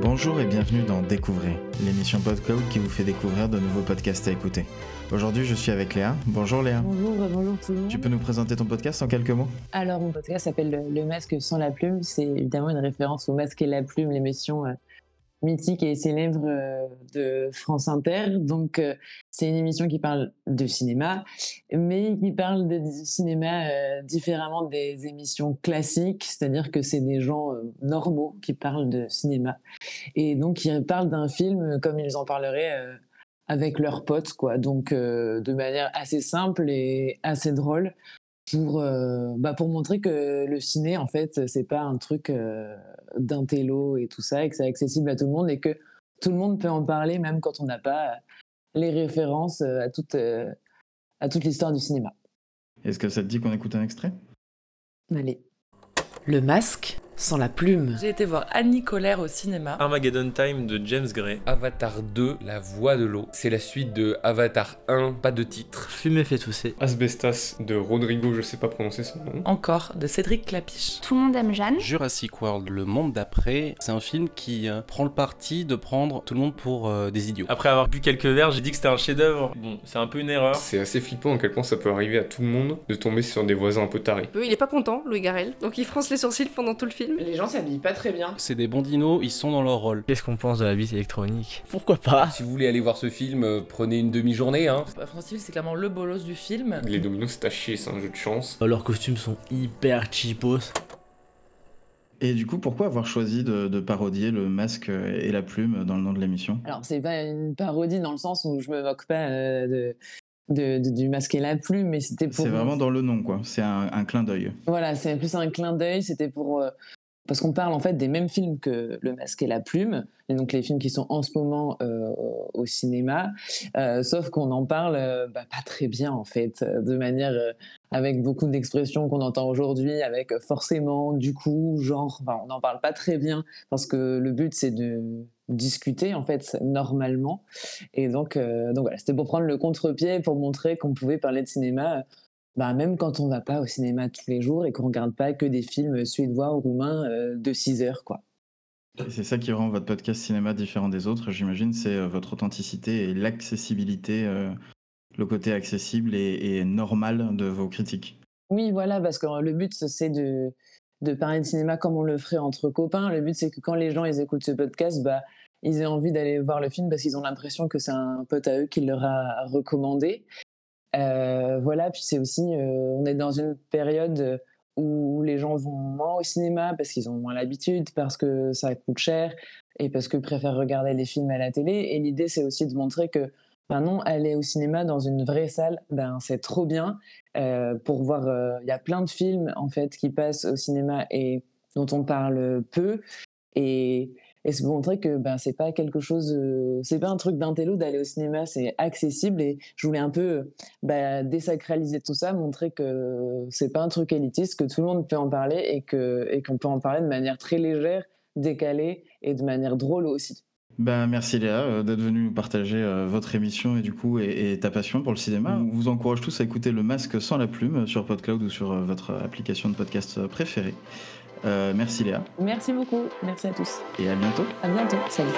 Bonjour et bienvenue dans Découvrez, l'émission PodCloud qui vous fait découvrir de nouveaux podcasts à écouter. Aujourd'hui, je suis avec Léa. Bonjour Léa. Bonjour, bonjour tout le monde. Tu peux nous présenter ton podcast en quelques mots? Alors, mon podcast s'appelle Le Masque sans la plume. C'est évidemment une référence au Masque et la plume, l'émission euh, mythique et célèbre euh, de France Inter. Donc, euh, c'est une émission qui parle de cinéma, mais qui parle de cinéma euh, différemment des émissions classiques, c'est-à-dire que c'est des gens normaux qui parlent de cinéma. Et donc, ils parlent d'un film comme ils en parleraient avec leurs potes, quoi. Donc, de manière assez simple et assez drôle pour, euh, bah pour montrer que le ciné, en fait, c'est pas un truc euh, d'intello et tout ça, et que c'est accessible à tout le monde et que tout le monde peut en parler, même quand on n'a pas les références euh, à toute, à toute l'histoire du cinéma. Est-ce que ça te dit qu'on écoute un extrait? Allez. Le masque sans la plume. J'ai été voir Annie Colère au cinéma. Armageddon Time de James Gray. Avatar 2, La Voix de l'eau. C'est la suite de Avatar 1, pas de titre. Fumé fait tousser. Asbestas de Rodrigo, je sais pas prononcer son nom. Encore de Cédric Clapiche. Tout le monde aime Jeanne. Jurassic World, Le Monde d'après, c'est un film qui euh, prend le parti de prendre tout le monde pour euh, des idiots. Après avoir bu quelques verres, j'ai dit que c'était un chef-d'œuvre. Bon, c'est un peu une erreur. C'est assez flippant à quel point ça peut arriver à tout le monde de tomber sur des voisins un peu tarés. Il est pas content, Louis Garrel, donc il fronce les sourcils pendant tout le film. Les gens s'habillent pas très bien. C'est des bons dinos, ils sont dans leur rôle. Qu'est-ce qu'on pense de la bite électronique Pourquoi pas Si vous voulez aller voir ce film, euh, prenez une demi-journée. Hein. France Civil, c'est clairement le bolos du film. Les dominos, c'est à chier, c'est un jeu de chance. Leurs costumes sont hyper cheapos. Et du coup, pourquoi avoir choisi de, parodier le masque et la plume dans le nom de l'émission? Alors, c'est pas une parodie dans le sens où je me moque pas euh, de, du masque et la plume, mais c'était pour. C'est vraiment dans le nom, quoi. C'est un, clin d'œil. Voilà, c'est plus un clin d'œil. C'était pour. Euh, parce qu'on parle en fait des mêmes films que Le Masque et la Plume, et donc les films qui sont en ce moment euh, au cinéma, euh, sauf qu'on en parle euh, bah, pas très bien en fait, de manière avec beaucoup d'expressions qu'on entend aujourd'hui, avec forcément, du coup, genre, on n'en parle pas très bien parce que le but c'est de discuter en fait normalement, et donc donc voilà, c'était pour prendre le contre-pied pour montrer qu'on pouvait parler de cinéma bah, même quand on va pas au cinéma tous les jours et qu'on regarde pas que des films suédois ou roumains euh, de 6 heures, quoi. C'est ça qui rend votre podcast cinéma différent des autres, j'imagine, c'est euh, votre authenticité et l'accessibilité, euh, le côté accessible et, normal de vos critiques. Oui, voilà, parce que le but, c'est de, de parler de cinéma comme on le ferait entre copains. Le but, c'est que quand les gens ils écoutent ce podcast, bah, ils aient envie d'aller voir le film parce qu'ils ont l'impression que c'est un pote à eux qui leur a recommandé. Euh, voilà, puis c'est aussi, euh, on est dans une période où les gens vont moins au cinéma parce qu'ils ont moins l'habitude, parce que ça coûte cher et parce qu'ils préfèrent regarder les films à la télé. Et l'idée, c'est aussi de montrer que ben non, aller au cinéma dans une vraie salle, ben c'est trop bien euh, pour voir. Il y a plein de films en fait qui passent au cinéma et dont on parle peu. Et, et se montrer que ben c'est pas quelque chose euh, c'est pas un truc d'intello d'aller au cinéma c'est accessible et je voulais un peu bah, désacraliser tout ça montrer que c'est pas un truc élitiste que tout le monde peut en parler et que et qu'on peut en parler de manière très légère décalée et de manière drôle aussi ben, merci Léa euh, d'être venue nous partager euh, votre émission et du coup et, ta passion pour le cinéma. On vous encourage tous à écouter Le Masque sans la plume sur PodCloud ou sur votre application de podcast préférée. Euh, merci Léa. Merci beaucoup. Merci à tous. Et à bientôt. À bientôt. Salut.